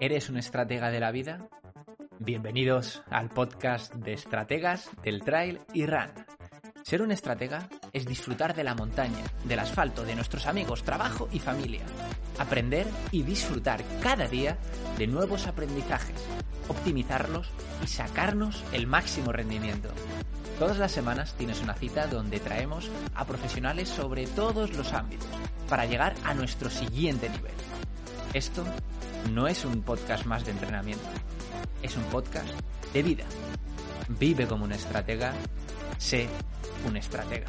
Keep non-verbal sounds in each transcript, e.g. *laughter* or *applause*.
¿Eres un estratega de la vida? Bienvenidos al podcast de estrategas del trail y run. Ser un estratega es disfrutar de la montaña, del asfalto, de nuestros amigos, trabajo y familia. Aprender y disfrutar cada día de nuevos aprendizajes, optimizarlos y sacarnos el máximo rendimiento. Todas las semanas tienes una cita donde traemos a profesionales sobre todos los ámbitos para llegar a nuestro siguiente nivel. Esto no es un podcast más de entrenamiento, es un podcast de vida. Vive como un estratega, sé un estratega.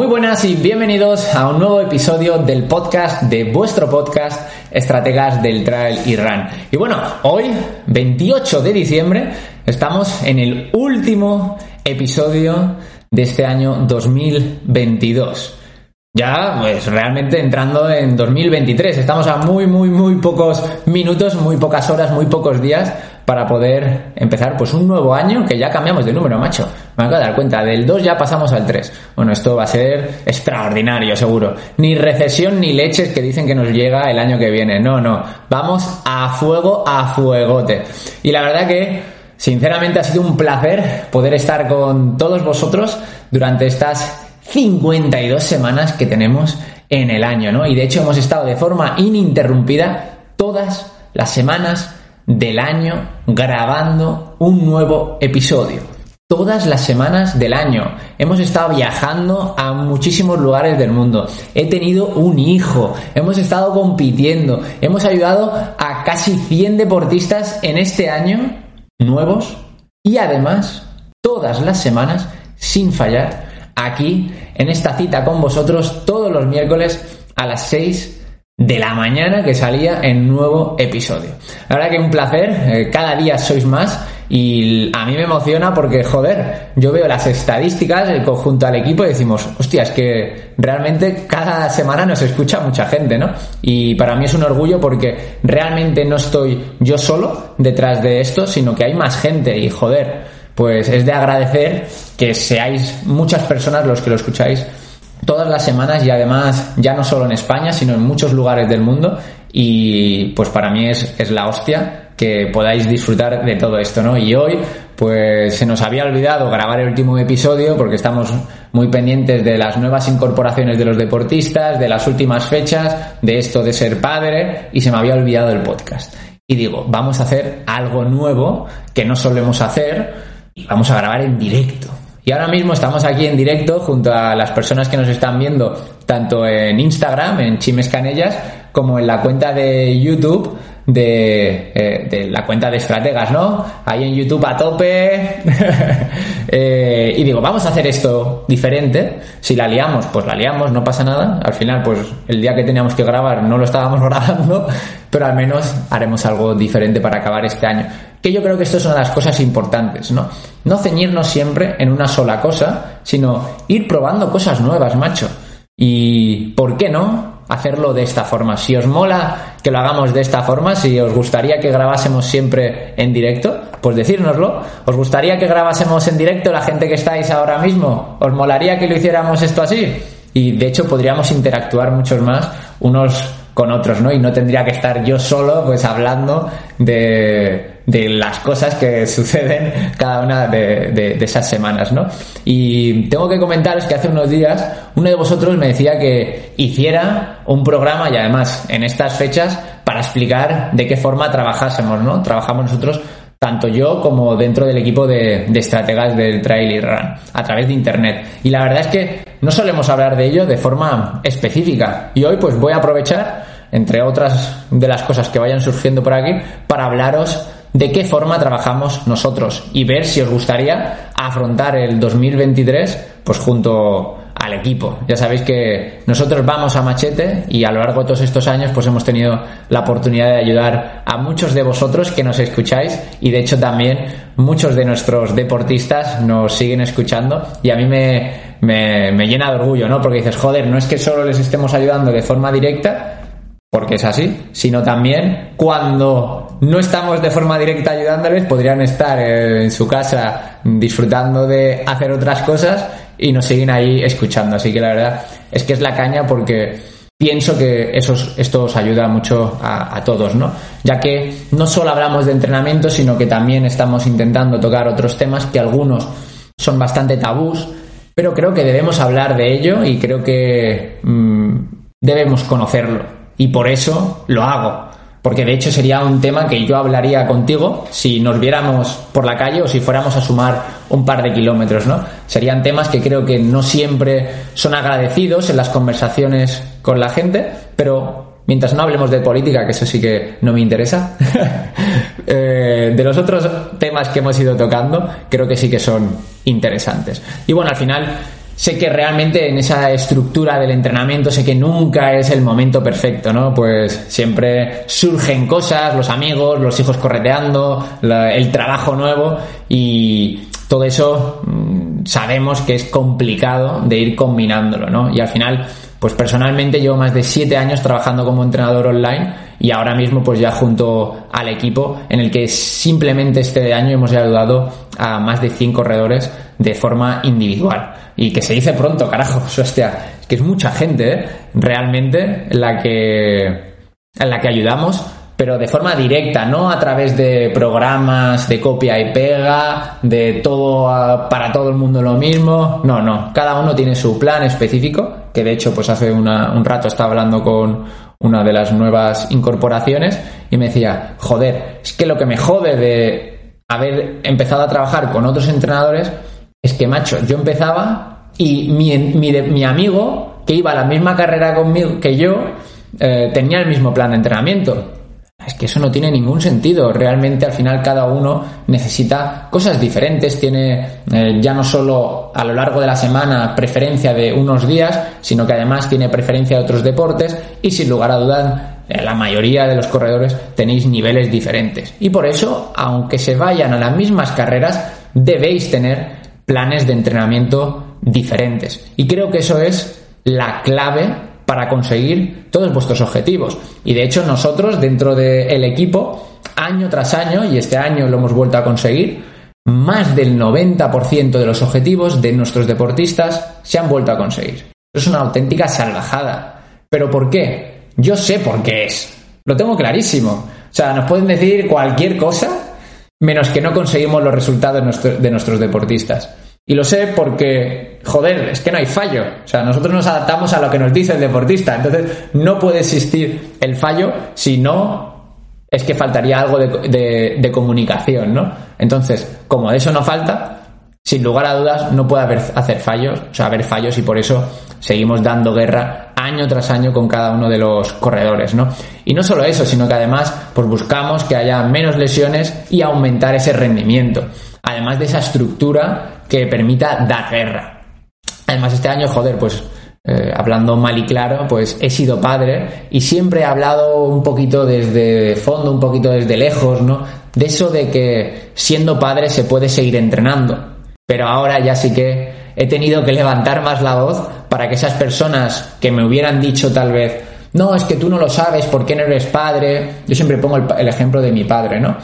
Muy buenas y bienvenidos a un nuevo episodio del podcast de vuestro podcast Estrategas del Trail y Run. Y bueno, hoy, 28 de diciembre, estamos en el último episodio de este año 2022. Ya, pues realmente entrando en 2023. Estamos a muy, muy, muy pocos minutos, muy pocas horas, muy pocos días para poder empezar pues un nuevo año que ya cambiamos de número, macho. Me acabo de dar cuenta, del 2 ya pasamos al 3. Bueno, esto va a ser extraordinario, seguro. Ni recesión ni leches que dicen que nos llega el año que viene. No, no. Vamos a fuego, a fuegote. Y la verdad que, sinceramente, ha sido un placer poder estar con todos vosotros durante estas 52 semanas que tenemos en el año, ¿no? Y de hecho hemos estado de forma ininterrumpida todas las semanas del año grabando un nuevo episodio. Todas las semanas del año. Hemos estado viajando a muchísimos lugares del mundo. He tenido un hijo. Hemos estado compitiendo. Hemos ayudado a casi 100 deportistas en este año nuevos. Y además, todas las semanas, sin fallar, aquí en esta cita con vosotros todos los miércoles a las 6 de la mañana que salía en nuevo episodio. La verdad que un placer, eh, cada día sois más y a mí me emociona porque, joder, yo veo las estadísticas el conjunto al equipo y decimos, hostia, es que realmente cada semana nos escucha mucha gente, ¿no? Y para mí es un orgullo porque realmente no estoy yo solo detrás de esto, sino que hay más gente y, joder, pues es de agradecer que seáis muchas personas los que lo escucháis todas las semanas y además ya no solo en España, sino en muchos lugares del mundo y pues para mí es, es la hostia que podáis disfrutar de todo esto, ¿no? Y hoy pues se nos había olvidado grabar el último episodio porque estamos muy pendientes de las nuevas incorporaciones de los deportistas, de las últimas fechas, de esto de ser padre y se me había olvidado el podcast. Y digo, vamos a hacer algo nuevo que no solemos hacer y vamos a grabar en directo. Y ahora mismo estamos aquí en directo junto a las personas que nos están viendo tanto en Instagram, en Chimes Canellas, como en la cuenta de YouTube de, eh, de, la cuenta de estrategas, ¿no? Ahí en YouTube a tope. *laughs* eh, y digo, vamos a hacer esto diferente. Si la liamos, pues la liamos, no pasa nada. Al final, pues el día que teníamos que grabar no lo estábamos *laughs* grabando, pero al menos haremos algo diferente para acabar este año. Que yo creo que esto es una de las cosas importantes, ¿no? No ceñirnos siempre en una sola cosa, sino ir probando cosas nuevas, macho. Y, ¿por qué no? hacerlo de esta forma. Si os mola que lo hagamos de esta forma, si os gustaría que grabásemos siempre en directo, pues decírnoslo. ¿Os gustaría que grabásemos en directo la gente que estáis ahora mismo? ¿Os molaría que lo hiciéramos esto así? Y de hecho podríamos interactuar muchos más unos con otros, ¿no? Y no tendría que estar yo solo, pues hablando de, de las cosas que *laughs* suceden cada una de, esas semanas, ¿no? Y tengo que comentaros que hace unos días uno de vosotros me decía que hiciera un programa y además en estas fechas para explicar de qué forma trabajásemos, ¿no? Trabajamos nosotros tanto yo como dentro del equipo de, de, estrategas del trail y run, a través de internet. Y la verdad es que no solemos hablar de ello de forma específica. Y hoy pues voy a aprovechar, entre otras de las cosas que vayan surgiendo por aquí, para hablaros de qué forma trabajamos nosotros y ver si os gustaría afrontar el 2023 pues junto al equipo. Ya sabéis que nosotros vamos a machete y a lo largo de todos estos años pues hemos tenido la oportunidad de ayudar a muchos de vosotros que nos escucháis y de hecho también muchos de nuestros deportistas nos siguen escuchando y a mí me, me, me llena de orgullo, ¿no? Porque dices, joder, no es que solo les estemos ayudando de forma directa, porque es así, sino también cuando no estamos de forma directa ayudándoles, podrían estar en su casa disfrutando de hacer otras cosas y nos siguen ahí escuchando. Así que la verdad es que es la caña porque pienso que eso, esto os ayuda mucho a, todos, ¿no? Ya que no solo hablamos de entrenamiento, sino que también estamos intentando tocar otros temas que algunos son bastante tabús, pero creo que debemos hablar de ello y creo que mmm, debemos conocerlo. Y por eso lo hago. Porque de hecho sería un tema que yo hablaría contigo si nos viéramos por la calle o si fuéramos a sumar un par de kilómetros, ¿no? Serían temas que creo que no siempre son agradecidos en las conversaciones con la gente, pero mientras no hablemos de política, que eso sí que no me interesa, *laughs* eh, de los otros temas que hemos ido tocando, creo que sí que son interesantes. Y bueno, al final sé que realmente en esa estructura del entrenamiento sé que nunca es el momento perfecto, ¿no? Pues siempre surgen cosas, los amigos, los hijos correteando, el trabajo nuevo y todo eso mmm, sabemos que es complicado de ir combinándolo, ¿no? Y al final, pues personalmente llevo más de siete años trabajando como entrenador online y ahora mismo pues ya junto al equipo en el que simplemente este año hemos ayudado a más de 100 corredores de forma individual. Y que se dice pronto, carajo, *laughs* hostia, que es mucha gente ¿eh? realmente la que, en la que ayudamos, pero de forma directa, no a través de programas de copia y pega, de todo para todo el mundo lo mismo. No, no, cada uno tiene su plan específico, que de hecho pues hace una, un rato estaba hablando con una de las nuevas incorporaciones y me decía, joder, es que lo que me jode de haber empezado a trabajar con otros entrenadores es que, macho, yo empezaba y mi, mi, mi amigo, que iba a la misma carrera conmigo que yo, eh, tenía el mismo plan de entrenamiento. Es que eso no tiene ningún sentido. Realmente al final cada uno necesita cosas diferentes. Tiene eh, ya no solo a lo largo de la semana preferencia de unos días, sino que además tiene preferencia de otros deportes y sin lugar a dudas eh, la mayoría de los corredores tenéis niveles diferentes. Y por eso, aunque se vayan a las mismas carreras, debéis tener planes de entrenamiento diferentes. Y creo que eso es la clave para conseguir todos vuestros objetivos. Y de hecho nosotros dentro del equipo, año tras año, y este año lo hemos vuelto a conseguir, más del 90% de los objetivos de nuestros deportistas se han vuelto a conseguir. Es una auténtica salvajada. ¿Pero por qué? Yo sé por qué es. Lo tengo clarísimo. O sea, nos pueden decir cualquier cosa menos que no conseguimos los resultados de nuestros deportistas. Y lo sé porque, joder, es que no hay fallo. O sea, nosotros nos adaptamos a lo que nos dice el deportista. Entonces, no puede existir el fallo si no es que faltaría algo de, comunicación, ¿no? Entonces, como de eso no falta, sin lugar a dudas, no puede haber hacer fallos, o sea, haber fallos y por eso seguimos dando guerra año tras año con cada uno de los corredores, ¿no? Y no solo eso, sino que además, pues buscamos que haya menos lesiones y aumentar ese rendimiento. Además de esa estructura que permita dar guerra. Además, este año, joder, pues eh, hablando mal y claro, pues he sido padre y siempre he hablado un poquito desde fondo, un poquito desde lejos, ¿no? De eso de que siendo padre se puede seguir entrenando. Pero ahora ya sí que he tenido que levantar más la voz para que esas personas que me hubieran dicho tal vez, no, es que tú no lo sabes, ¿por qué no eres padre? Yo siempre pongo el, ejemplo de mi padre, ¿no?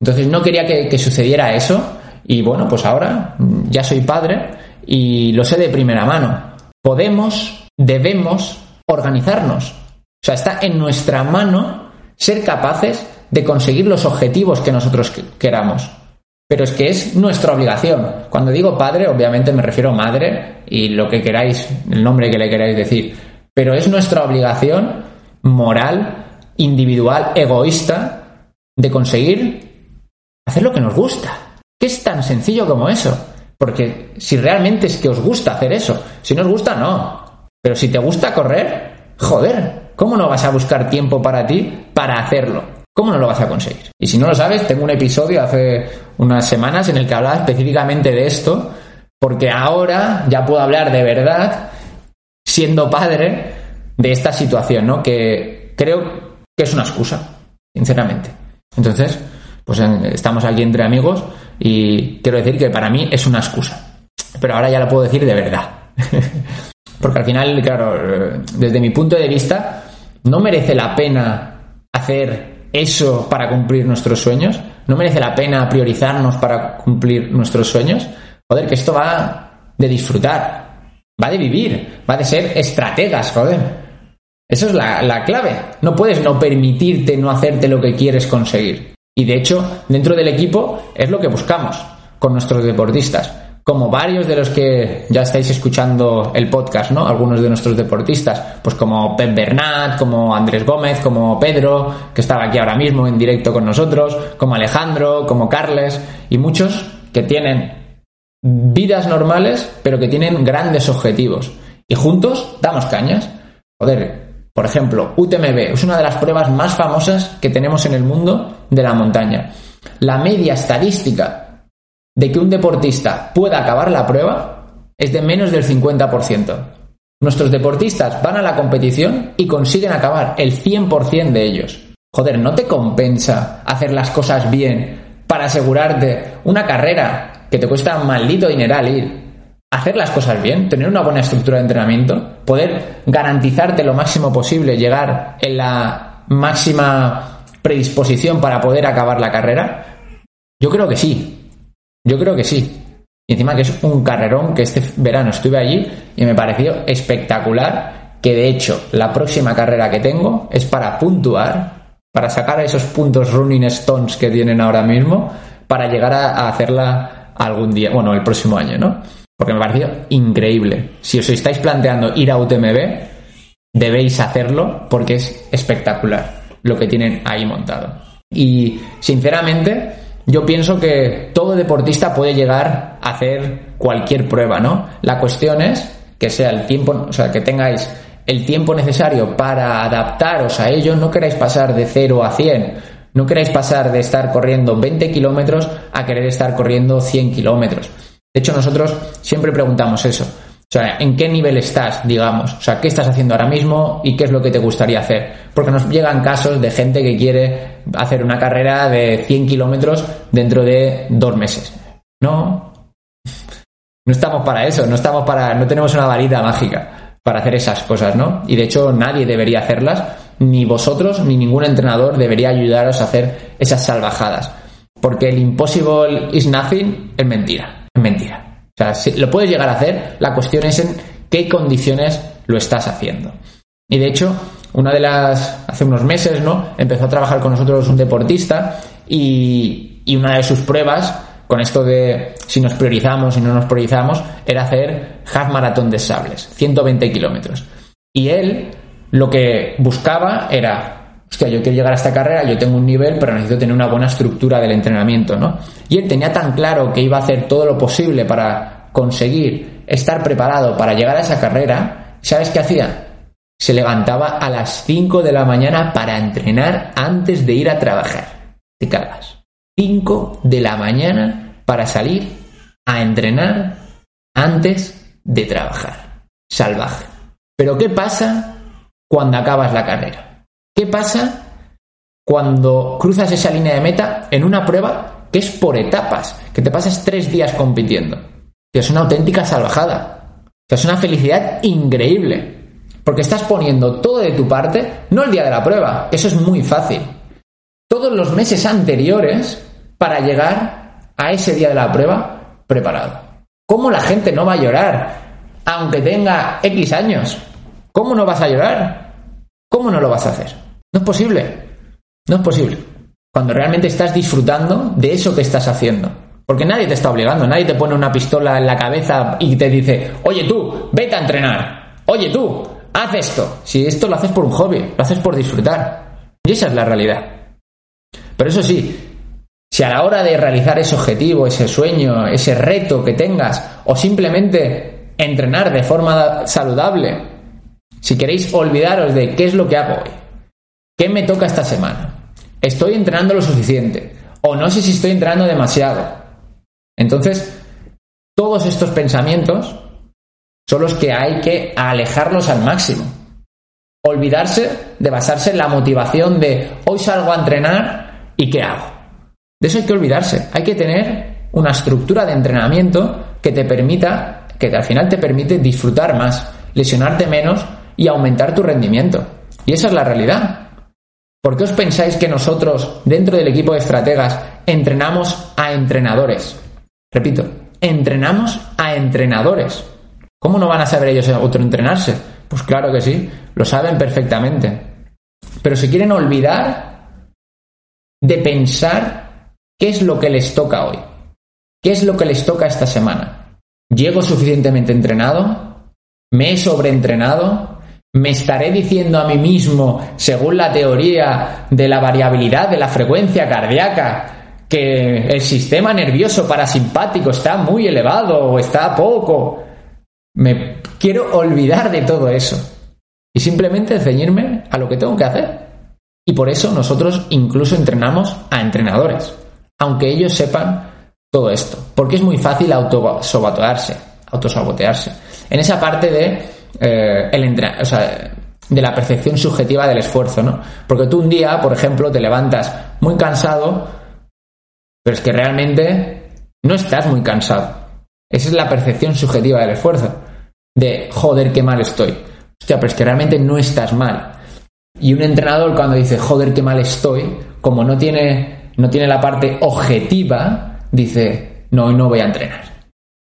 Entonces no quería que, que sucediera eso y bueno, pues ahora ya soy padre y lo sé de primera mano. Podemos, debemos organizarnos. O sea, está en nuestra mano ser capaces de conseguir los objetivos que nosotros queramos. Pero es que es nuestra obligación. Cuando digo padre, obviamente me refiero a madre y lo que queráis, el nombre que le queráis decir. Pero es nuestra obligación moral, individual, egoísta, de conseguir hacer lo que nos gusta. Es tan sencillo como eso. Porque si realmente es que os gusta hacer eso, si no os gusta, no. Pero si te gusta correr, joder, ¿cómo no vas a buscar tiempo para ti para hacerlo? ¿Cómo no lo vas a conseguir? Y si no lo sabes, tengo un episodio hace unas semanas en el que hablaba específicamente de esto, porque ahora ya puedo hablar de verdad, siendo padre, de esta situación, ¿no? Que creo que es una excusa, sinceramente. Entonces, pues estamos aquí entre amigos y quiero decir que para mí es una excusa. Pero ahora ya lo puedo decir de verdad. *laughs* Porque al final, claro, desde mi punto de vista, no merece la pena hacer eso para cumplir nuestros sueños? ¿No merece la pena priorizarnos para cumplir nuestros sueños? Joder, que esto va de disfrutar, va de vivir, va de ser estrategas, joder. Eso es la, la clave. No puedes no permitirte no hacerte lo que quieres conseguir. Y de hecho, dentro del equipo es lo que buscamos con nuestros deportistas como varios de los que ya estáis escuchando el podcast, ¿no? Algunos de nuestros deportistas, pues como Pep Bernat, como Andrés Gómez, como Pedro, que estaba aquí ahora mismo en directo con nosotros, como Alejandro, como Carles, y muchos que tienen vidas normales, pero que tienen grandes objetivos. Y juntos damos cañas. Joder, por ejemplo, UTMB es una de las pruebas más famosas que tenemos en el mundo de la montaña. La media estadística de que un deportista pueda acabar la prueba es de menos del 50%. Nuestros deportistas van a la competición y consiguen acabar el 100% de ellos. Joder, ¿no te compensa hacer las cosas bien para asegurarte una carrera que te cuesta un maldito dineral ir? Hacer las cosas bien, tener una buena estructura de entrenamiento, poder garantizarte lo máximo posible, llegar en la máxima predisposición para poder acabar la carrera? Yo creo que sí, yo creo que sí. Y encima que es un carrerón que este verano estuve allí y me pareció espectacular. Que de hecho, la próxima carrera que tengo es para puntuar, para sacar esos puntos running stones que tienen ahora mismo, para llegar a, hacerla algún día, bueno, el próximo año, ¿no? Porque me pareció increíble. Si os estáis planteando ir a UTMB, debéis hacerlo porque es espectacular lo que tienen ahí montado. Y sinceramente, yo pienso que todo deportista puede llegar a hacer cualquier prueba, ¿no? La cuestión es que sea el tiempo, o sea, que tengáis el tiempo necesario para adaptaros a ello, no queráis pasar de 0 a 100, no queráis pasar de estar corriendo 20 kilómetros a querer estar corriendo 100 kilómetros. De hecho, nosotros siempre preguntamos eso. O sea, ¿en qué nivel estás, digamos? O sea, ¿qué estás haciendo ahora mismo y qué es lo que te gustaría hacer? Porque nos llegan casos de gente que quiere hacer una carrera de 100 kilómetros dentro de dos meses. No, no estamos para eso, no estamos para, no tenemos una varita mágica para hacer esas cosas, ¿no? Y de hecho nadie debería hacerlas, ni vosotros, ni ningún entrenador debería ayudaros a hacer esas salvajadas. Porque el impossible is nothing es mentira, es mentira. O sea, lo puedes llegar a hacer, la cuestión es en qué condiciones lo estás haciendo. Y de hecho, una de las, hace unos meses, ¿no? Empezó a trabajar con nosotros un deportista y, y una de sus pruebas, con esto de si nos priorizamos y no nos priorizamos, era hacer half maratón de sables, 120 kilómetros. Y él lo que buscaba era, hostia, yo quiero llegar a esta carrera, yo tengo un nivel, pero necesito tener una buena estructura del entrenamiento, ¿no? Y él tenía tan claro que iba a hacer todo lo posible para conseguir estar preparado para llegar a esa carrera, ¿sabes qué hacía? Se levantaba a las 5 de la mañana para entrenar antes de ir a trabajar. Te cagas. 5 de la mañana para salir a entrenar antes de trabajar. Salvaje. Pero ¿qué pasa cuando acabas la carrera? ¿Qué pasa cuando cruzas esa línea de meta en una prueba que es por etapas, que te pasas tres días compitiendo. Que es una auténtica salvajada. Que es una felicidad increíble. Porque estás poniendo todo de tu parte, no el día de la prueba, eso es muy fácil. Todos los meses anteriores para llegar a ese día de la prueba preparado. ¿Cómo la gente no va a llorar aunque tenga X años? ¿Cómo no vas a llorar? ¿Cómo no lo vas a hacer? No es posible. No es posible cuando realmente estás disfrutando de eso que estás haciendo. Porque nadie te está obligando, nadie te pone una pistola en la cabeza y te dice, oye tú, vete a entrenar, oye tú, haz esto. Si esto lo haces por un hobby, lo haces por disfrutar. Y esa es la realidad. Pero eso sí, si a la hora de realizar ese objetivo, ese sueño, ese reto que tengas, o simplemente entrenar de forma saludable, si queréis olvidaros de qué es lo que hago hoy, qué me toca esta semana, estoy entrenando lo suficiente o no sé si estoy entrenando demasiado. Entonces, todos estos pensamientos son los que hay que alejarlos al máximo. Olvidarse de basarse en la motivación de hoy salgo a entrenar y qué hago. De eso hay que olvidarse. Hay que tener una estructura de entrenamiento que te permita, que al final te permite disfrutar más, lesionarte menos y aumentar tu rendimiento. Y esa es la realidad. ¿Por qué os pensáis que nosotros, dentro del equipo de estrategas, entrenamos a entrenadores? Repito, entrenamos a entrenadores. ¿Cómo no van a saber ellos autoentrenarse? Pues claro que sí, lo saben perfectamente. Pero se quieren olvidar de pensar qué es lo que les toca hoy. ¿Qué es lo que les toca esta semana? ¿Llego suficientemente entrenado? ¿Me he sobreentrenado? ¿Me estaré diciendo a mí mismo, según la teoría de la variabilidad de la frecuencia cardíaca, que el sistema nervioso parasimpático está muy elevado o está poco? Me quiero olvidar de todo eso y simplemente ceñirme a lo que tengo que hacer. Y por eso nosotros incluso entrenamos a entrenadores, aunque ellos sepan todo esto, porque es muy fácil autosabotearse, autosabotearse. En esa parte de eh, el o sea, de la percepción subjetiva del esfuerzo, ¿no? Porque tú un día, por ejemplo, te levantas muy cansado, pero es que realmente no estás muy cansado. Esa es la percepción subjetiva del esfuerzo. De joder, qué mal estoy. Hostia, pero es que realmente no estás mal. Y un entrenador cuando dice joder, qué mal estoy, como no tiene, no tiene la parte objetiva, dice, no, no voy a entrenar.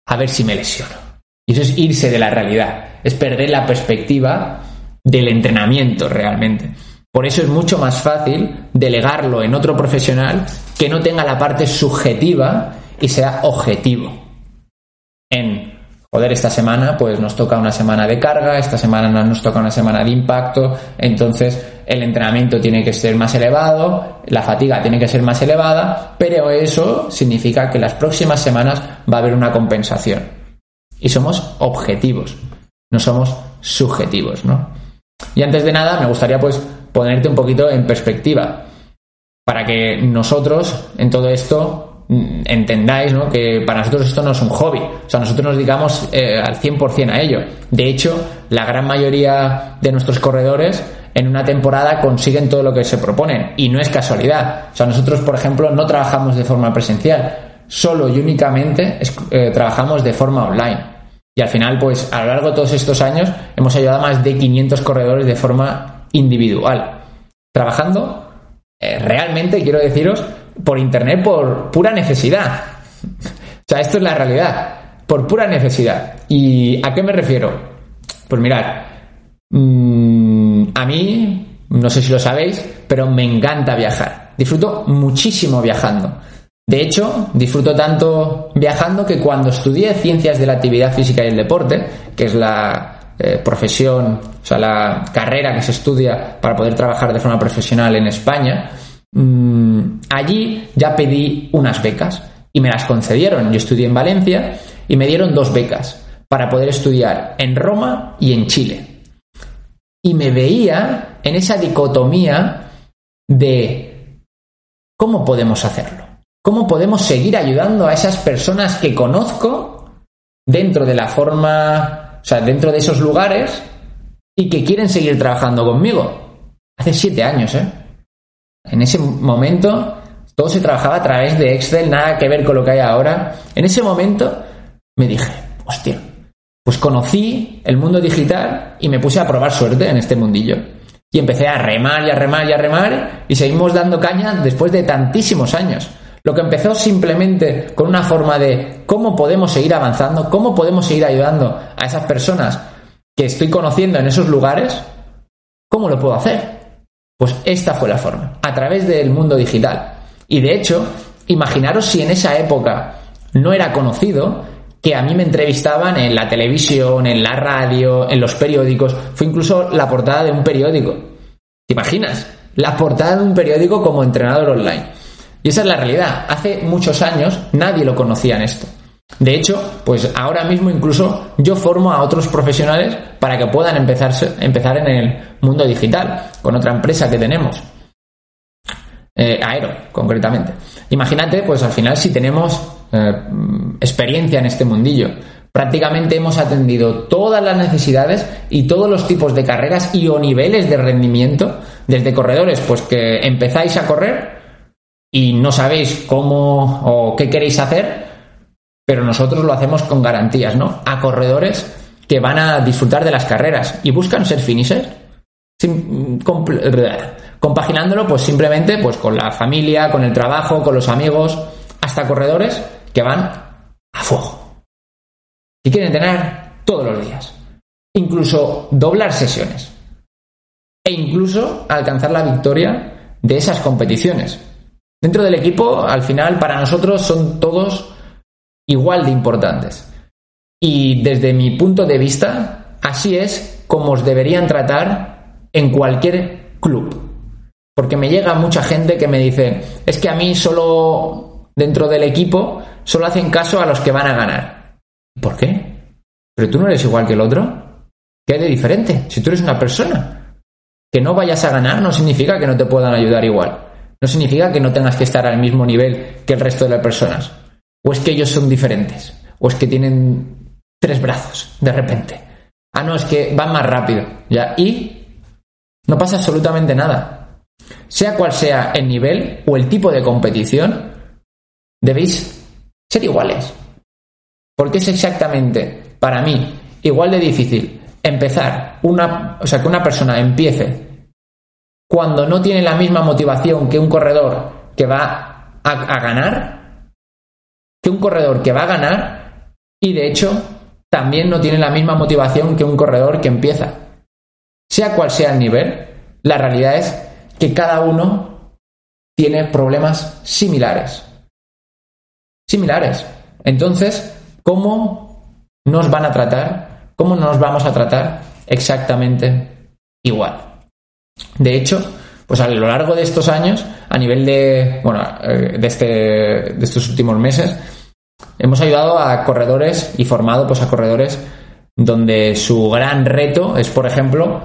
A ver si me lesiono. Y eso es irse de la realidad, es perder la perspectiva del entrenamiento realmente. Por eso es mucho más fácil delegarlo en otro profesional que no tenga la parte subjetiva y sea objetivo. En, joder, esta semana pues nos toca una semana de carga, esta semana nos toca una semana de impacto, entonces el entrenamiento tiene que ser más elevado, la fatiga tiene que ser más elevada, pero eso significa que las próximas semanas va a haber una compensación. Y somos objetivos, no somos subjetivos, ¿no? Y antes de nada, me gustaría pues ponerte un poquito en perspectiva para que nosotros en todo esto mm, entendáis ¿no? que para nosotros esto no es un hobby, o sea, nosotros nos dedicamos eh, al 100% a ello. De hecho, la gran mayoría de nuestros corredores en una temporada consiguen todo lo que se proponen y no es casualidad. O sea, nosotros, por ejemplo, no trabajamos de forma presencial, solo y únicamente eh, trabajamos de forma online. Y al final, pues a lo largo de todos estos años hemos ayudado a más de 500 corredores de forma individual, trabajando eh, realmente, quiero deciros, por Internet por pura necesidad. o sea, esto es la realidad, por pura necesidad. ¿Y a qué me refiero? Pues mirad, mm, a mí, no sé si lo sabéis, pero me encanta viajar. Disfruto muchísimo viajando. De hecho, disfruto tanto viajando que cuando estudié ciencias de la actividad física y el deporte, que es la eh, profesión, o sea, la carrera que se estudia para poder trabajar de forma profesional en España, mm, allí ya pedí unas becas y me las concedieron. Yo estudié en Valencia y me dieron dos becas para poder estudiar en Roma y en Chile. Y me veía en esa dicotomía de cómo podemos hacerlo. ¿Cómo podemos seguir ayudando a esas personas que conozco dentro de la forma o sea, dentro de esos lugares y que quieren seguir trabajando conmigo. Hace siete años, ¿eh? En ese momento todo se trabajaba a través de Excel, nada que ver con lo que hay ahora. En ese momento me dije, hostia, pues conocí el mundo digital y me puse a probar suerte en este mundillo. Y empecé a remar y a remar y a remar y seguimos dando caña después de tantísimos años. Lo que empezó simplemente con una forma de cómo podemos seguir avanzando, cómo podemos seguir ayudando a esas personas que estoy conociendo en esos lugares, ¿cómo lo puedo hacer? Pues esta fue la forma, a través del mundo digital. Y de hecho, imaginaros si en esa época no era conocido que a mí me entrevistaban en la televisión, en la radio, en los periódicos, fue incluso la portada de un periódico. ¿Te imaginas? La portada de un periódico como entrenador online. Y esa es la realidad. Hace muchos años nadie lo conocía en esto. De hecho, pues ahora mismo incluso yo formo a otros profesionales para que puedan empezar, en el mundo digital con otra empresa que tenemos. Eh, Aero, concretamente. Imagínate, pues al final si tenemos eh, experiencia en este mundillo, prácticamente hemos atendido todas las necesidades y todos los tipos de carreras y o niveles de rendimiento, desde corredores, pues que empezáis a correr y no sabéis cómo o qué queréis hacer, pero nosotros lo hacemos con garantías, ¿no? A corredores que van a disfrutar de las carreras y buscan ser finishers compaginándolo pues simplemente pues con la familia, con el trabajo, con los amigos, hasta corredores que van a fuego. Y quieren entrenar todos los días. Incluso doblar sesiones. E incluso alcanzar la victoria de esas competiciones. Dentro del equipo, al final, para nosotros son todos igual de importantes. Y desde mi punto de vista, así es como os deberían tratar en cualquier club. Porque me llega mucha gente que me dice, es que a mí solo dentro del equipo solo hacen caso a los que van a ganar. ¿Por qué? Pero tú no eres igual que el otro. ¿Qué hay de diferente? Si tú eres una persona. Que no vayas a ganar no significa que no te puedan ayudar igual. No significa que no tengas que estar al mismo nivel que el resto de las personas. O es que ellos son diferentes. O es que tienen tres brazos de repente. Ah, no, es que van más rápido. Ya. Y no pasa absolutamente nada. Sea cual sea el nivel o el tipo de competición, debéis ser iguales. Porque es exactamente, para mí, igual de difícil empezar una, o sea, que una persona empiece cuando no tiene la misma motivación que un corredor que va a, ganar, que un corredor que va a ganar y de hecho también no tiene la misma motivación que un corredor que empieza. Sea cual sea el nivel, la realidad es que cada uno tiene problemas similares. Similares. Entonces, ¿cómo nos van a tratar? ¿Cómo nos vamos a tratar exactamente igual? De hecho, pues a lo largo de estos años, a nivel de, bueno, eh, de, este, de estos últimos meses, hemos ayudado a corredores y formado pues a corredores donde su gran reto es, por ejemplo,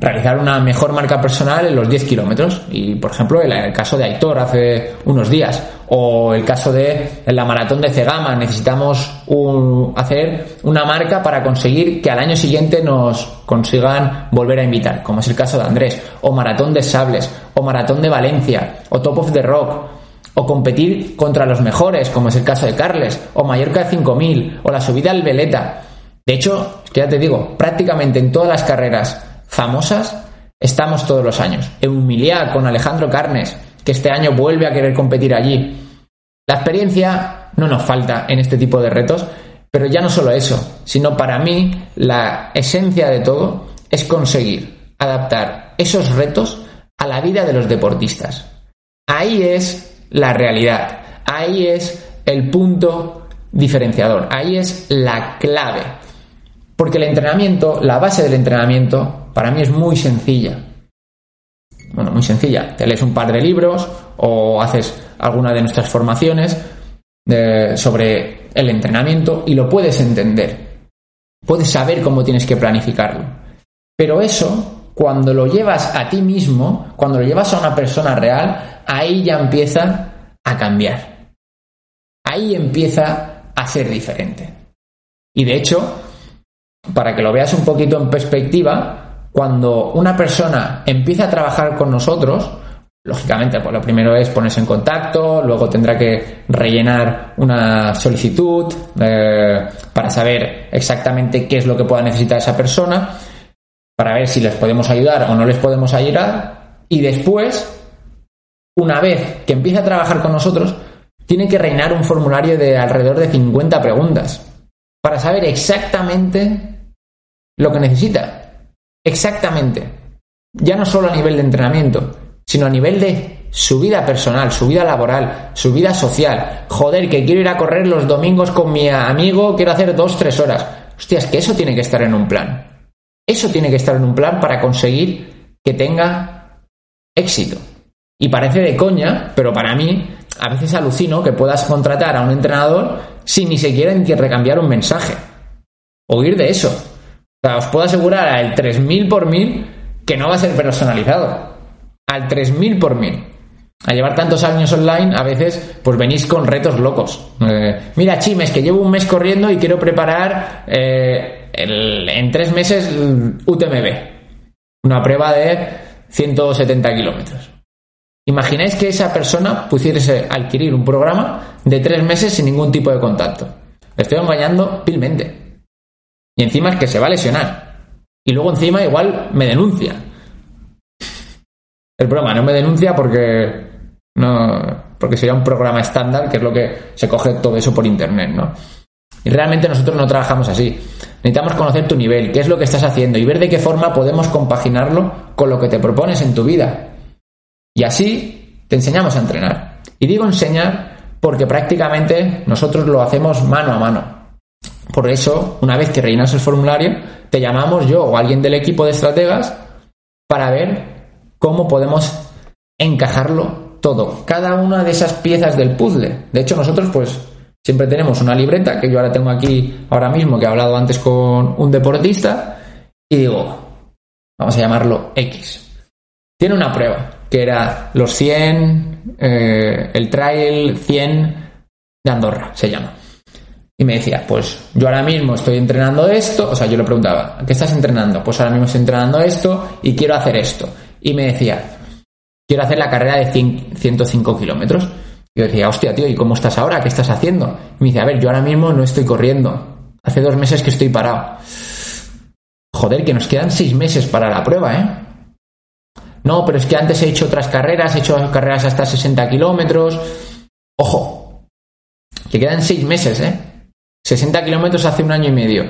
realizar una mejor marca personal en los 10 kilómetros. Y, por ejemplo, el, el, caso de Aitor hace unos días, o el caso de la maratón de Cegama, necesitamos un, hacer una marca para conseguir que al año siguiente nos consigan volver a invitar, como es el caso de Andrés, o maratón de Sables, o maratón de Valencia, o Top of the Rock, o competir contra los mejores, como es el caso de Carles, o Mallorca de 5000, o la subida al Veleta. De hecho, ya te digo, prácticamente en todas las carreras famosas estamos todos los años. Eumiliá con Alejandro Carnes, que este año vuelve a querer competir allí. La experiencia no nos falta en este tipo de retos, pero ya no solo eso, sino para mí la esencia de todo es conseguir adaptar esos retos a la vida de los deportistas. Ahí es la realidad, ahí es el punto diferenciador, ahí es la clave. Porque el entrenamiento, la base del entrenamiento, para mí es muy sencilla. Bueno, muy sencilla. Te lees un par de libros o haces alguna de nuestras formaciones eh, sobre el entrenamiento y lo puedes entender. Puedes saber cómo tienes que planificarlo. Pero eso, cuando lo llevas a ti mismo, cuando lo llevas a una persona real, ahí ya empieza a cambiar. Ahí empieza a ser diferente. Y de hecho, para que lo veas un poquito en perspectiva, cuando una persona empieza a trabajar con nosotros, lógicamente, pues lo primero es ponerse en contacto, luego tendrá que rellenar una solicitud eh, para saber exactamente qué es lo que pueda necesitar esa persona, para ver si les podemos ayudar o no les podemos ayudar, y después, una vez que empieza a trabajar con nosotros, tiene que rellenar un formulario de alrededor de 50 preguntas para saber exactamente lo que necesita. Exactamente. Ya no solo a nivel de entrenamiento, sino a nivel de su vida personal, su vida laboral, su vida social. Joder, que quiero ir a correr los domingos con mi amigo, quiero hacer dos, tres horas. Hostias, que eso tiene que estar en un plan. Eso tiene que estar en un plan para conseguir que tenga éxito. Y parece de coña, pero para mí, a veces alucino que puedas contratar a un entrenador sin ni siquiera recambiar un mensaje. Oír de eso os puedo asegurar al 3000 por 1000 que no va a ser personalizado. Al 3000 por 1000. A llevar tantos años online, a veces, pues venís con retos locos. Eh, mira, Chimes, que llevo un mes corriendo y quiero preparar eh, en tres meses UTMB. Una prueba de 170 kilómetros. Imagináis que esa persona pudiese adquirir un programa de tres meses sin ningún tipo de contacto. Le estoy engañando pilmente. Y encima es que se va a lesionar. Y luego encima igual me denuncia. Es broma, no me denuncia porque no porque sería un programa estándar, que es lo que se coge todo eso por internet, ¿no? Y realmente nosotros no trabajamos así. Necesitamos conocer tu nivel, qué es lo que estás haciendo y ver de qué forma podemos compaginarlo con lo que te propones en tu vida. Y así te enseñamos a entrenar. Y digo enseñar porque prácticamente nosotros lo hacemos mano a mano. Por eso, una vez que rellenas el formulario, te llamamos yo o alguien del equipo de estrategas para ver cómo podemos encajarlo todo, cada una de esas piezas del puzzle. De hecho, nosotros pues siempre tenemos una libreta que yo ahora tengo aquí ahora mismo que he hablado antes con un deportista y digo, vamos a llamarlo X. Tiene una prueba que era los 100, eh, el trail 100 de Andorra, se llama. Y me decía, pues yo ahora mismo estoy entrenando esto, o sea, yo le preguntaba, ¿qué estás entrenando? Pues ahora mismo estoy entrenando esto y quiero hacer esto. Y me decía, quiero hacer la carrera de 105 kilómetros. Yo decía, hostia, tío, ¿y cómo estás ahora? ¿Qué estás haciendo? Y me dice, a ver, yo ahora mismo no estoy corriendo. Hace dos meses que estoy parado. Joder, que nos quedan seis meses para la prueba, ¿eh? No, pero es que antes he hecho otras carreras, he hecho carreras hasta 60 kilómetros. Ojo, que quedan seis meses, ¿eh? 60 kilómetros hace un año y medio.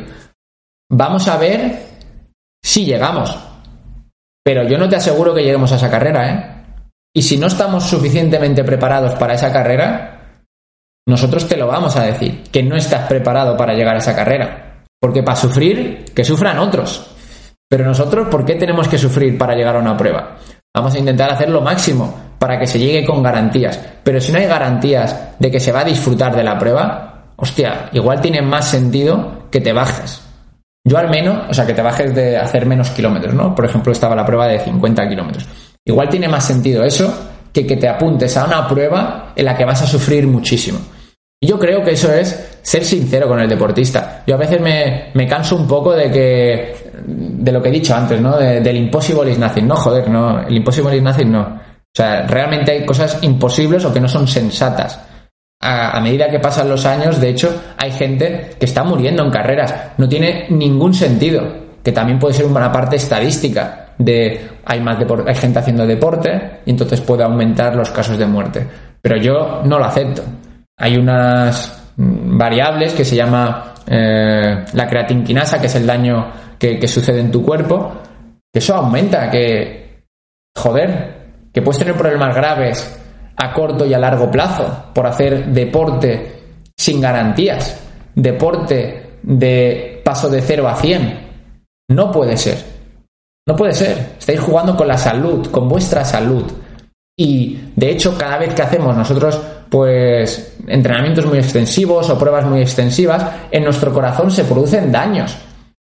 Vamos a ver si llegamos. Pero yo no te aseguro que lleguemos a esa carrera, ¿eh? Y si no estamos suficientemente preparados para esa carrera, nosotros te lo vamos a decir, que no estás preparado para llegar a esa carrera. Porque para sufrir, que sufran otros. Pero nosotros, ¿por qué tenemos que sufrir para llegar a una prueba? Vamos a intentar hacer lo máximo para que se llegue con garantías. Pero si no hay garantías de que se va a disfrutar de la prueba, hostia, igual tiene más sentido que te bajes. Yo al menos, o sea, que te bajes de hacer menos kilómetros, ¿no? Por ejemplo, estaba la prueba de 50 kilómetros. Igual tiene más sentido eso que que te apuntes a una prueba en la que vas a sufrir muchísimo. Y yo creo que eso es ser sincero con el deportista. Yo a veces me, me canso un poco de que, de lo que he dicho antes, ¿no? del impossible is nothing. No, joder, no, el impossible is nothing no. O sea, realmente hay cosas imposibles o que no son sensatas a, medida que pasan los años, de hecho, hay gente que está muriendo en carreras. No tiene ningún sentido. Que también puede ser una parte estadística de hay más hay gente haciendo deporte y entonces puede aumentar los casos de muerte. Pero yo no lo acepto. Hay unas mm, variables que se llama eh, la creatinquinasa, que es el daño que, que sucede en tu cuerpo, que eso aumenta, que joder, que puedes tener problemas graves a corto y a largo plazo por hacer deporte sin garantías, deporte de paso de 0 a 100. No puede ser. No puede ser. Estáis jugando con la salud, con vuestra salud. Y de hecho, cada vez que hacemos nosotros, pues, entrenamientos muy extensivos o pruebas muy extensivas, en nuestro corazón se producen daños.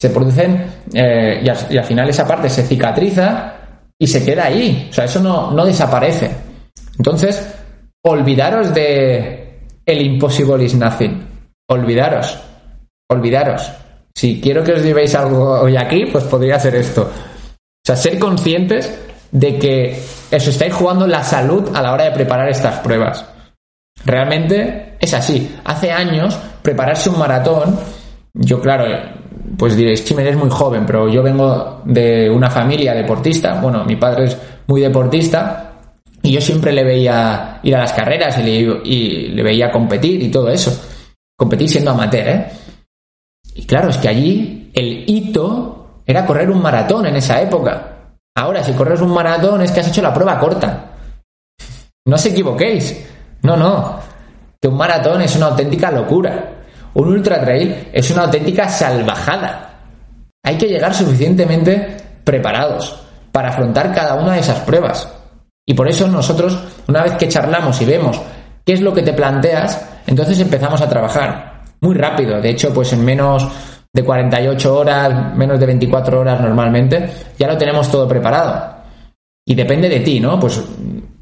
Se producen, eh, y, al, final esa parte se cicatriza y se queda ahí. O sea, eso no, no desaparece. Entonces, olvidaros de el impossible is nothing. Olvidaros. Olvidaros. Si quiero que os llevéis algo hoy aquí, pues podría ser esto. O sea, ser conscientes de que os estáis jugando la salud a la hora de preparar estas pruebas. Realmente es así. Hace años, prepararse un maratón, yo claro, pues diréis, Chime, eres muy joven, pero yo vengo de una familia deportista. Bueno, mi padre es muy deportista y yo siempre le veía ir a las carreras y le, veía competir y todo eso. Competir siendo amateur, ¿eh? Y claro, es que allí el hito era correr un maratón en esa época. Ahora, si corres un maratón es que has hecho la prueba corta. No os equivoquéis. No, no. Que un maratón es una auténtica locura. Un ultra trail es una auténtica salvajada. Hay que llegar suficientemente preparados para afrontar cada una de esas pruebas. Y por eso nosotros, una vez que charlamos y vemos qué es lo que te planteas, entonces empezamos a trabajar muy rápido. De hecho, pues en menos de 48 horas, menos de 24 horas normalmente, ya lo tenemos todo preparado. Y depende de ti, ¿no? Pues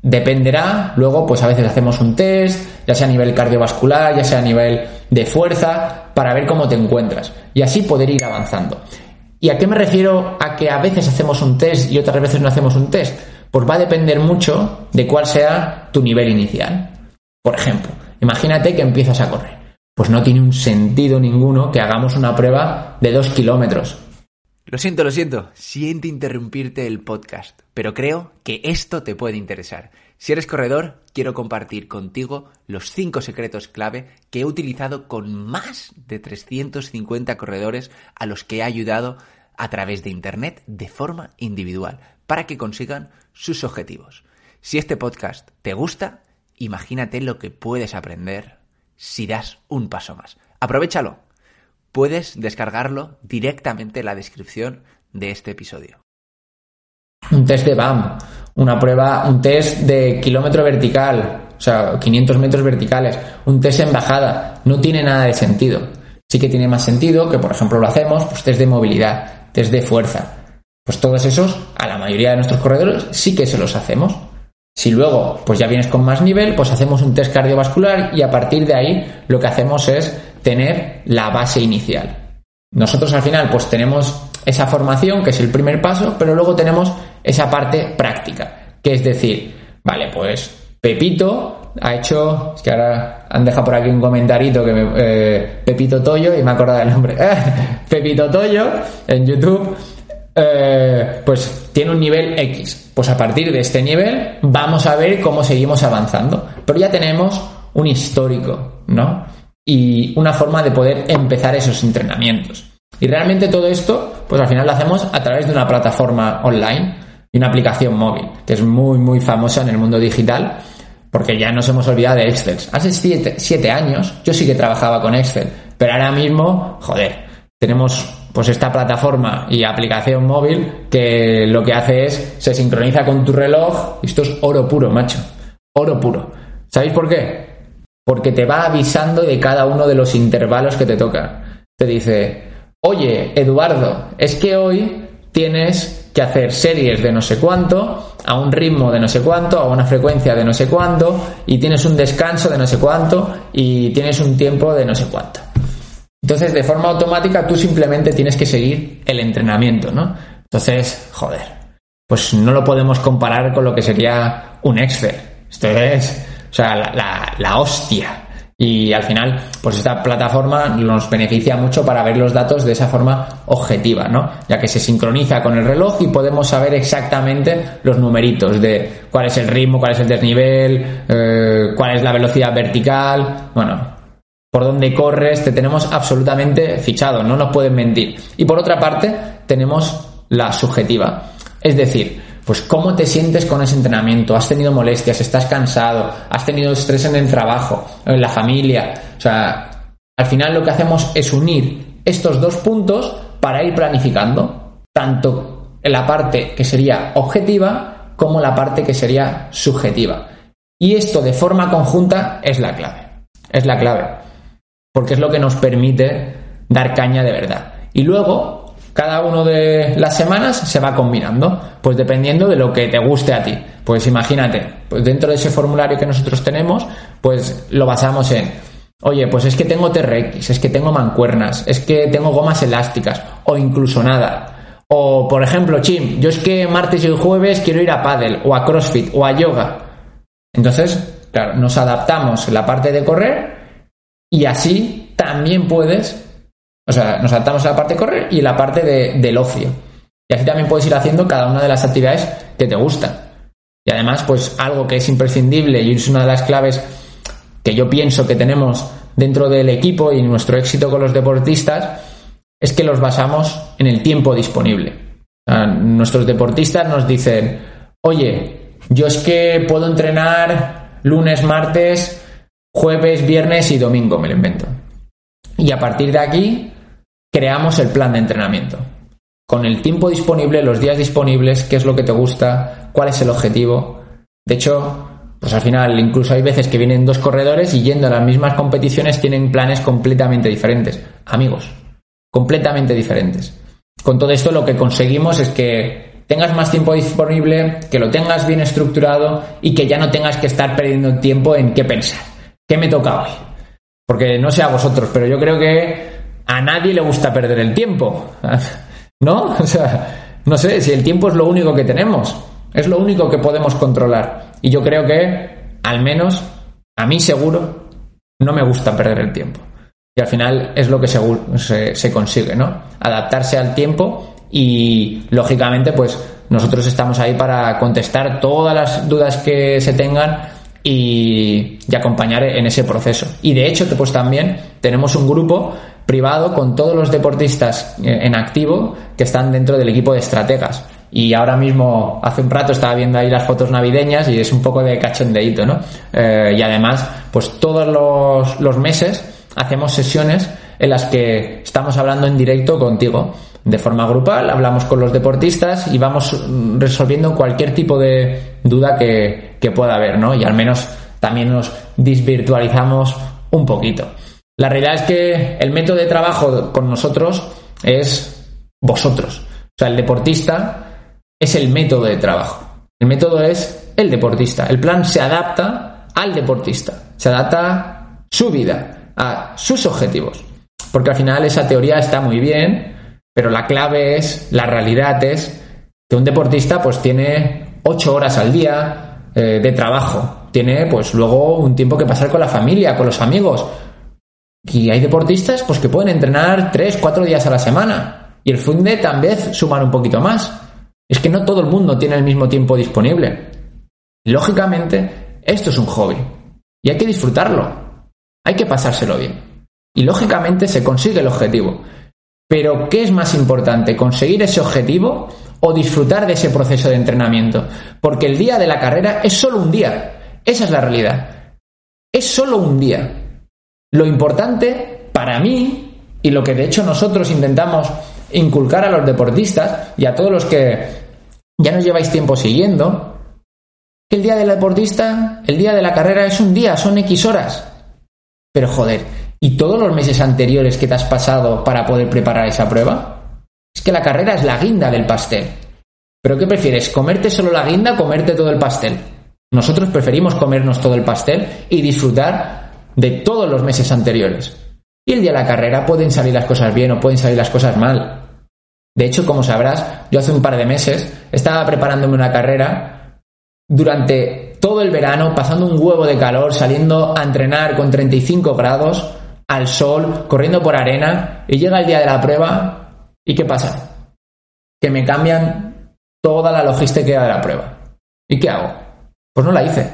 dependerá, luego pues a veces hacemos un test, ya sea a nivel cardiovascular, ya sea a nivel de fuerza, para ver cómo te encuentras y así poder ir avanzando. ¿Y a qué me refiero a que a veces hacemos un test y otras veces no hacemos un test? Pues va a depender mucho de cuál sea tu nivel inicial. Por ejemplo, imagínate que empiezas a correr. Pues no tiene un sentido ninguno que hagamos una prueba de dos kilómetros. Lo siento, lo siento. Siento interrumpirte el podcast, pero creo que esto te puede interesar. Si eres corredor, quiero compartir contigo los 5 secretos clave que he utilizado con más de 350 corredores a los que he ayudado a través de Internet de forma individual para que consigan sus objetivos. Si este podcast te gusta, imagínate lo que puedes aprender si das un paso más. Aprovechalo puedes descargarlo directamente en la descripción de este episodio. Un test de BAM, una prueba, un test de kilómetro vertical, o sea, 500 metros verticales, un test en bajada, no tiene nada de sentido. Sí que tiene más sentido que, por ejemplo, lo hacemos, pues test de movilidad, test de fuerza. Pues todos esos, a la mayoría de nuestros corredores, sí que se los hacemos. Si luego, pues ya vienes con más nivel, pues hacemos un test cardiovascular y a partir de ahí lo que hacemos es tener la base inicial. Nosotros al final pues tenemos esa formación, que es el primer paso, pero luego tenemos esa parte práctica, que es decir, vale, pues Pepito ha hecho, es que ahora han dejado por aquí un comentarito que me, eh, Pepito Toyo y me he acordado del nombre, *laughs* Pepito Toyo en YouTube, eh, pues tiene un nivel X. Pues a partir de este nivel vamos a ver cómo seguimos avanzando. Pero ya tenemos un histórico, ¿no? y una forma de poder empezar esos entrenamientos. Y realmente todo esto, pues al final lo hacemos a través de una plataforma online y una aplicación móvil, que es muy, muy famosa en el mundo digital, porque ya nos hemos olvidado de Excel. Hace siete, años yo sí que trabajaba con Excel, pero ahora mismo, joder, tenemos pues esta plataforma y aplicación móvil que lo que hace es se sincroniza con tu reloj esto es oro puro, macho. Oro puro. ¿Sabéis por qué? porque te va avisando de cada uno de los intervalos que te toca. Te dice, oye, Eduardo, es que hoy tienes que hacer series de no sé cuánto, a un ritmo de no sé cuánto, a una frecuencia de no sé cuánto, y tienes un descanso de no sé cuánto, y tienes un tiempo de no sé cuánto. Entonces, de forma automática, tú simplemente tienes que seguir el entrenamiento, ¿no? Entonces, joder, pues no lo podemos comparar con lo que sería un Excel. Esto es o sea, la, hostia. Y al final, pues esta plataforma nos beneficia mucho para ver los datos de esa forma objetiva, ¿no? Ya que se sincroniza con el reloj y podemos saber exactamente los numeritos de cuál es el ritmo, cuál es el desnivel, eh, cuál es la velocidad vertical, bueno, por dónde corres, te tenemos absolutamente fichado, no nos pueden mentir. Y por otra parte, tenemos la subjetiva. Es decir, pues cómo te sientes con ese entrenamiento, has tenido molestias, estás cansado, has tenido estrés en el trabajo, en la familia. O sea, al final lo que hacemos es unir estos dos puntos para ir planificando, tanto en la parte que sería objetiva como la parte que sería subjetiva. Y esto de forma conjunta es la clave. Es la clave. Porque es lo que nos permite dar caña de verdad. Y luego, cada uno de las semanas se va combinando, pues dependiendo de lo que te guste a ti. Pues imagínate, pues dentro de ese formulario que nosotros tenemos, pues lo basamos en, oye, pues es que tengo TRX, es que tengo mancuernas, es que tengo gomas elásticas, o incluso nada. O, por ejemplo, Chim, yo es que martes y jueves quiero ir a paddle, o a CrossFit, o a yoga. Entonces, claro, nos adaptamos la parte de correr y así también puedes o sea, nos saltamos a la parte de correr y la parte de, del ocio. Y así también puedes ir haciendo cada una de las actividades que te gustan. Y además, pues algo que es imprescindible y es una de las claves que yo pienso que tenemos dentro del equipo y nuestro éxito con los deportistas es que los basamos en el tiempo disponible. nuestros deportistas nos dicen, oye, yo es que puedo entrenar lunes, martes, jueves, viernes y domingo, me lo invento. Y a partir de aquí creamos el plan de entrenamiento. Con el tiempo disponible, los días disponibles, qué es lo que te gusta, cuál es el objetivo. De hecho, pues al final incluso hay veces que vienen dos corredores y yendo a las mismas competiciones tienen planes completamente diferentes. Amigos, completamente diferentes. Con todo esto lo que conseguimos es que tengas más tiempo disponible, que lo tengas bien estructurado y que ya no tengas que estar perdiendo tiempo en qué pensar. ¿Qué me toca hoy? Porque no sé a vosotros, pero yo creo que a nadie le gusta perder el tiempo. *laughs* ¿No? *laughs* O sea, no sé, si el tiempo es lo único que tenemos, es lo único que podemos controlar. Y yo creo que, al menos, a mí seguro, no me gusta perder el tiempo. Y al final es lo que se, se consigue, ¿no? Adaptarse al tiempo y lógicamente pues nosotros estamos ahí para contestar todas las dudas que se tengan y, acompañar en ese proceso. Y de hecho, pues también tenemos un grupo privado con todos los deportistas en activo que están dentro del equipo de estrategas. Y ahora mismo, hace un rato estaba viendo ahí las fotos navideñas y es un poco de cachondeíto, ¿no? Eh, y además, pues todos los meses hacemos sesiones en las que estamos hablando en directo contigo de forma grupal, hablamos con los deportistas y vamos resolviendo cualquier tipo de duda que, pueda haber, ¿no? Y al menos también nos desvirtualizamos un poquito. La realidad es que el método de trabajo con nosotros es vosotros. O sea, el deportista es el método de trabajo. El método es el deportista. El plan se adapta al deportista. Se adapta a su vida, a sus objetivos. Porque al final esa teoría está muy bien, pero la clave es, la realidad es que un deportista pues tiene ocho horas al día eh, de trabajo. Tiene pues luego un tiempo que pasar con la familia, con los amigos. Y hay deportistas pues que pueden entrenar tres, cuatro días a la semana. Y el funde también suman un poquito más. Es que no todo el mundo tiene el mismo tiempo disponible. Lógicamente, esto es un hobby. Y hay que disfrutarlo. Hay que pasárselo bien. Y lógicamente se consigue el objetivo. Pero, ¿qué es más importante? ¿Conseguir ese objetivo o disfrutar de ese proceso de entrenamiento? Porque el día de la carrera es solo un día. Esa es la realidad. Es solo un día. Lo importante para mí, y lo que de hecho nosotros intentamos inculcar a los deportistas y a todos los que ya nos lleváis tiempo siguiendo, el día del deportista, el día de la carrera es un día, son X horas. Pero joder, y todos los meses anteriores que te has pasado para poder preparar esa prueba? Que la carrera es la guinda del pastel. ¿Pero qué prefieres? ¿Comerte solo la guinda o comerte todo el pastel? Nosotros preferimos comernos todo el pastel y disfrutar de todos los meses anteriores. Y el día de la carrera pueden salir las cosas bien o pueden salir las cosas mal. De hecho, como sabrás, yo hace un par de meses estaba preparándome una carrera durante todo el verano, pasando un huevo de calor, saliendo a entrenar con 35 grados, al sol, corriendo por arena, y llega el día de la prueba, ¿y qué pasa? Que me cambian toda la logística de la prueba. ¿Y qué hago? Pues no la hice.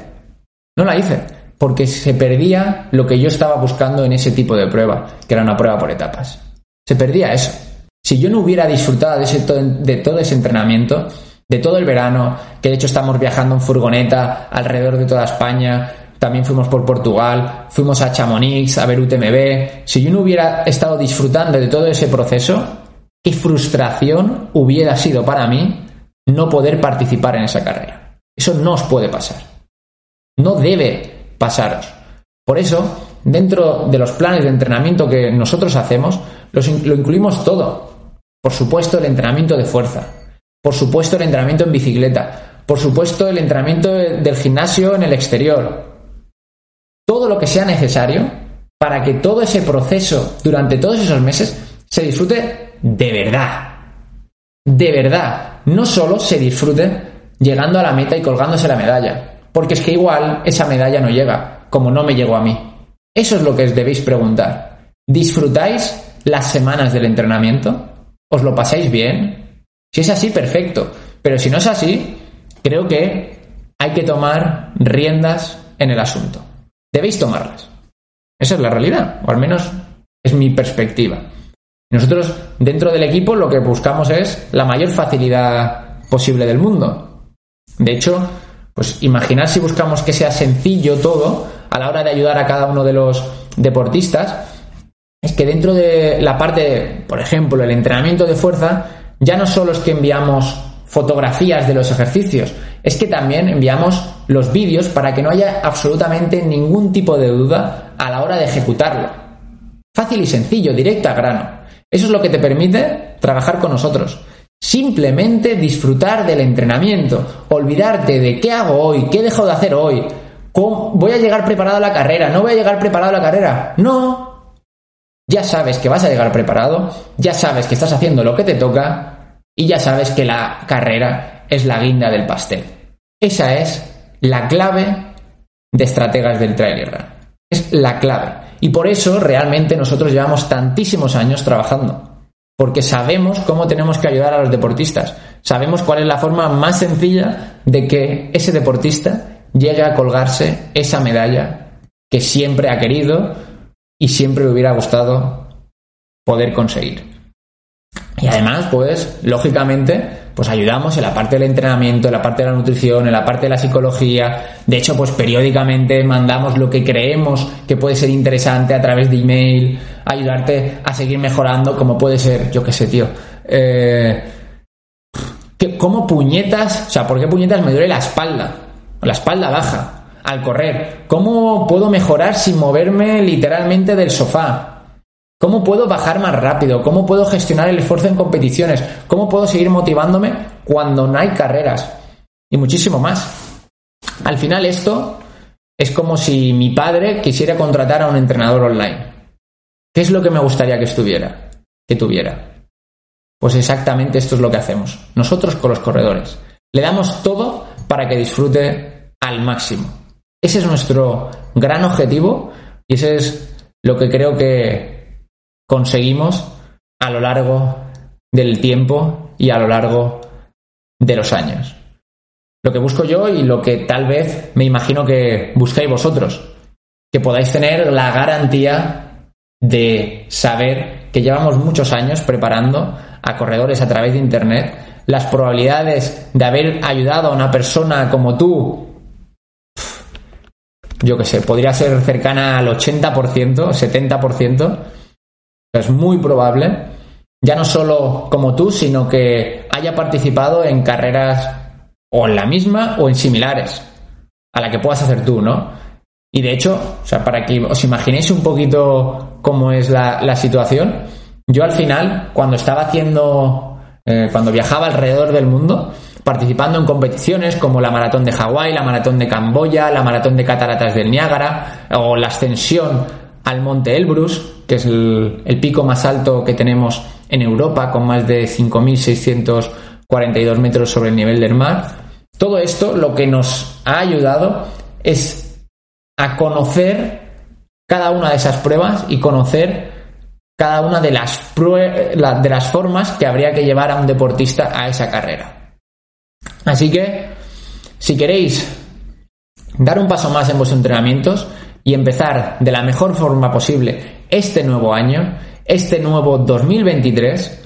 No la hice, porque se perdía lo que yo estaba buscando en ese tipo de prueba, que era una prueba por etapas. Se perdía eso. Si yo no hubiera disfrutado de, ese, de todo ese entrenamiento, de todo el verano, que de hecho estamos viajando en furgoneta alrededor de toda España, también fuimos por Portugal, fuimos a Chamonix a ver UTMB. Si yo no hubiera estado disfrutando de todo ese proceso, qué frustración hubiera sido para mí no poder participar en esa carrera. Eso no os puede pasar. No debe pasaros. Por eso, dentro de los planes de entrenamiento que nosotros hacemos, lo incluimos todo. Por supuesto, el entrenamiento de fuerza. Por supuesto, el entrenamiento en bicicleta. Por supuesto, el entrenamiento del gimnasio en el exterior todo lo que sea necesario para que todo ese proceso durante todos esos meses se disfrute de verdad. De verdad. No solo se disfrute llegando a la meta y colgándose la medalla. Porque es que igual esa medalla no llega, como no me llegó a mí. Eso es lo que os debéis preguntar. ¿Disfrutáis las semanas del entrenamiento? ¿Os lo pasáis bien? Si es así, perfecto. Pero si no es así, creo que hay que tomar riendas en el asunto debéis tomarlas. Esa es la realidad, o al menos es mi perspectiva. Nosotros, dentro del equipo, lo que buscamos es la mayor facilidad posible del mundo. De hecho, pues imaginar si buscamos que sea sencillo todo a la hora de ayudar a cada uno de los deportistas, es que dentro de la parte, por ejemplo, el entrenamiento de fuerza, ya no solo es que enviamos fotografías de los ejercicios, es que también enviamos los vídeos para que no haya absolutamente ningún tipo de duda a la hora de ejecutarlo. Fácil y sencillo, directo al grano. Eso es lo que te permite trabajar con nosotros. Simplemente disfrutar del entrenamiento, olvidarte de qué hago hoy, qué dejo de hacer hoy, voy a llegar preparado a la carrera, no voy a llegar preparado a la carrera. No. Ya sabes que vas a llegar preparado, ya sabes que estás haciendo lo que te toca y ya sabes que la carrera es la guinda del pastel. Esa es la clave de estrategas del trailer run. Es la clave. Y por eso realmente nosotros llevamos tantísimos años trabajando. porque sabemos cómo tenemos que ayudar a los deportistas. Sabemos cuál es la forma más sencilla de que ese deportista llegue a colgarse esa medalla que siempre ha querido y siempre le hubiera gustado poder conseguir. Y además, pues, lógicamente, pues ayudamos en la parte del entrenamiento, en la parte de la nutrición, en la parte de la psicología. De hecho, pues periódicamente mandamos lo que creemos que puede ser interesante a través de email, ayudarte a seguir mejorando, como puede ser, yo qué sé, tío. Eh, ¿Cómo puñetas? O sea, ¿por qué puñetas me duele la espalda? La espalda baja al correr. ¿Cómo puedo mejorar sin moverme literalmente del sofá? ¿Cómo puedo bajar más rápido? ¿Cómo puedo gestionar el esfuerzo en competiciones? ¿Cómo puedo seguir motivándome cuando no hay carreras? Y muchísimo más. Al final esto es como si mi padre quisiera contratar a un entrenador online. ¿Qué es lo que me gustaría que estuviera? Que tuviera. Pues exactamente esto es lo que hacemos. Nosotros con los corredores. Le damos todo para que disfrute al máximo. Ese es nuestro gran objetivo y ese es lo que creo que conseguimos a lo largo del tiempo y a lo largo de los años. Lo que busco yo y lo que tal vez me imagino que buscáis vosotros, que podáis tener la garantía de saber que llevamos muchos años preparando a corredores a través de Internet, las probabilidades de haber ayudado a una persona como tú, yo que sé, podría ser cercana al 80%, 70%, es muy probable, ya no solo como tú, sino que haya participado en carreras o en la misma o en similares a la que puedas hacer tú, ¿no? Y de hecho, o sea, para que os imaginéis un poquito cómo es la, situación, yo al final, cuando estaba haciendo, eh, cuando viajaba alrededor del mundo, participando en competiciones como la maratón de Hawái, la maratón de Camboya, la maratón de Cataratas del Niágara o la ascensión al monte Elbrus, que es el, pico más alto que tenemos en Europa, con más de 5.642 metros sobre el nivel del mar. Todo esto lo que nos ha ayudado es a conocer cada una de esas pruebas y conocer cada una de las, de las formas que habría que llevar a un deportista a esa carrera. Así que, si queréis dar un paso más en vuestros entrenamientos, y empezar de la mejor forma posible este nuevo año, este nuevo 2023,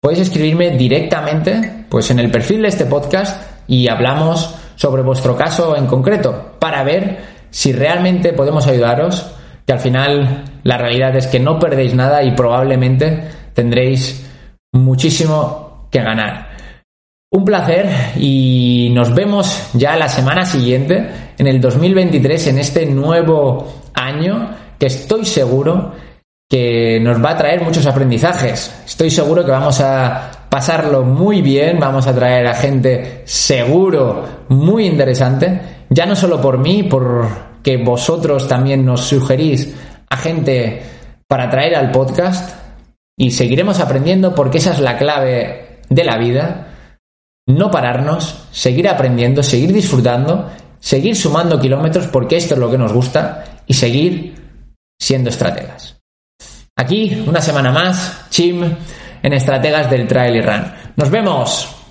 podéis escribirme directamente pues en el perfil de este podcast y hablamos sobre vuestro caso en concreto para ver si realmente podemos ayudaros, que al final la realidad es que no perdéis nada y probablemente tendréis muchísimo que ganar. Un placer y nos vemos ya la semana siguiente, en el 2023, en este nuevo año que estoy seguro que nos va a traer muchos aprendizajes. Estoy seguro que vamos a pasarlo muy bien, vamos a traer a gente seguro muy interesante, ya no solo por mí, por que vosotros también nos sugerís a gente para traer al podcast y seguiremos aprendiendo porque esa es la clave de la vida no pararnos, seguir aprendiendo, seguir disfrutando, seguir sumando kilómetros porque esto es lo que nos gusta y seguir siendo estrategas. Aquí, una semana más, Chim, en Estrategas del Trail y Run. Nos vemos.